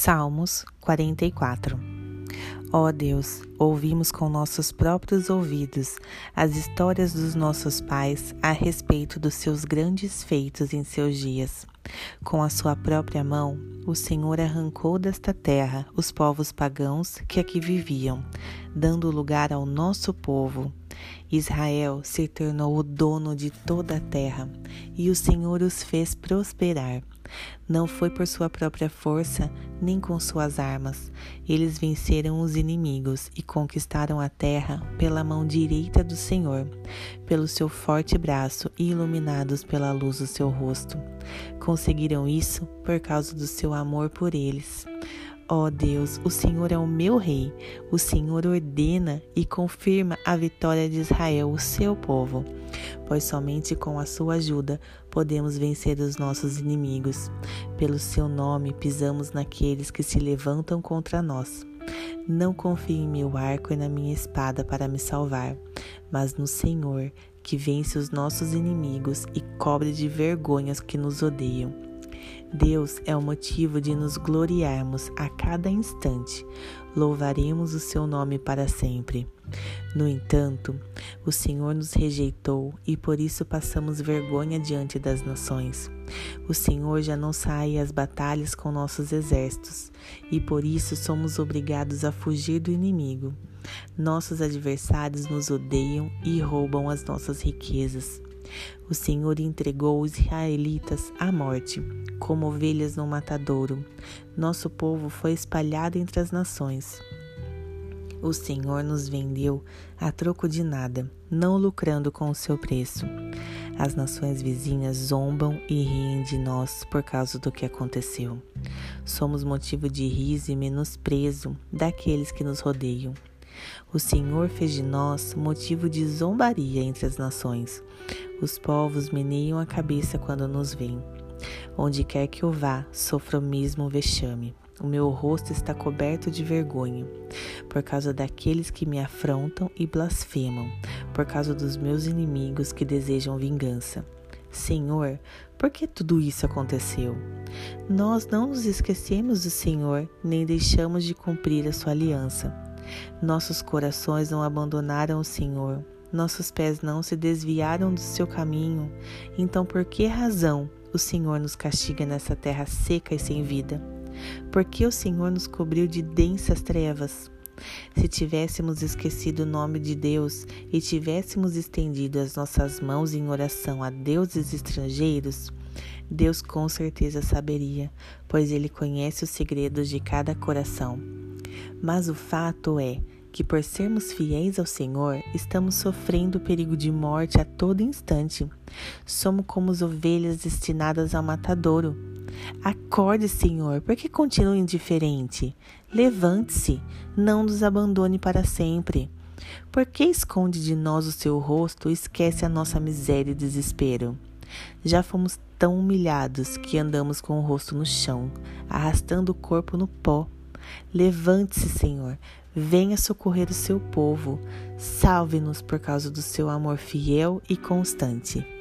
Salmos 44 Ó oh Deus, ouvimos com nossos próprios ouvidos as histórias dos nossos pais a respeito dos seus grandes feitos em seus dias. Com a sua própria mão, o Senhor arrancou desta terra os povos pagãos que aqui viviam, dando lugar ao nosso povo. Israel se tornou o dono de toda a terra, e o Senhor os fez prosperar. Não foi por sua própria força, nem com suas armas. Eles venceram os inimigos e conquistaram a terra pela mão direita do Senhor, pelo seu forte braço e iluminados pela luz do seu rosto. Conseguiram isso por causa do seu amor por eles. Ó oh Deus, o Senhor é o meu rei. O Senhor ordena e confirma a vitória de Israel, o seu povo. Pois somente com a sua ajuda podemos vencer os nossos inimigos. Pelo seu nome pisamos naqueles que se levantam contra nós. Não confie em meu arco e na minha espada para me salvar, mas no Senhor, que vence os nossos inimigos e cobre de vergonhas que nos odeiam. Deus é o motivo de nos gloriarmos a cada instante. Louvaremos o seu nome para sempre. No entanto, o Senhor nos rejeitou e por isso passamos vergonha diante das nações. O Senhor já não sai às batalhas com nossos exércitos e por isso somos obrigados a fugir do inimigo. Nossos adversários nos odeiam e roubam as nossas riquezas. O Senhor entregou os israelitas à morte, como ovelhas no matadouro. Nosso povo foi espalhado entre as nações. O Senhor nos vendeu a troco de nada, não lucrando com o seu preço. As nações vizinhas zombam e riem de nós por causa do que aconteceu. Somos motivo de riso e menosprezo daqueles que nos rodeiam. O Senhor fez de nós motivo de zombaria entre as nações. Os povos meneiam a cabeça quando nos veem. Onde quer que eu vá, sofro o mesmo vexame. O meu rosto está coberto de vergonha, por causa daqueles que me afrontam e blasfemam, por causa dos meus inimigos que desejam vingança. Senhor, por que tudo isso aconteceu? Nós não nos esquecemos do Senhor, nem deixamos de cumprir a sua aliança. Nossos corações não abandonaram o Senhor, nossos pés não se desviaram do seu caminho. Então, por que razão o Senhor nos castiga nessa terra seca e sem vida? Por que o Senhor nos cobriu de densas trevas? Se tivéssemos esquecido o nome de Deus e tivéssemos estendido as nossas mãos em oração a deuses estrangeiros, Deus com certeza saberia, pois Ele conhece os segredos de cada coração. Mas o fato é que, por sermos fiéis ao Senhor, estamos sofrendo o perigo de morte a todo instante. Somos como as ovelhas destinadas ao matadouro. Acorde, Senhor, porque continua indiferente. Levante-se, não nos abandone para sempre. Por que esconde de nós o seu rosto e esquece a nossa miséria e desespero? Já fomos tão humilhados que andamos com o rosto no chão, arrastando o corpo no pó. Levante-se, Senhor, venha socorrer o seu povo. Salve-nos por causa do seu amor fiel e constante.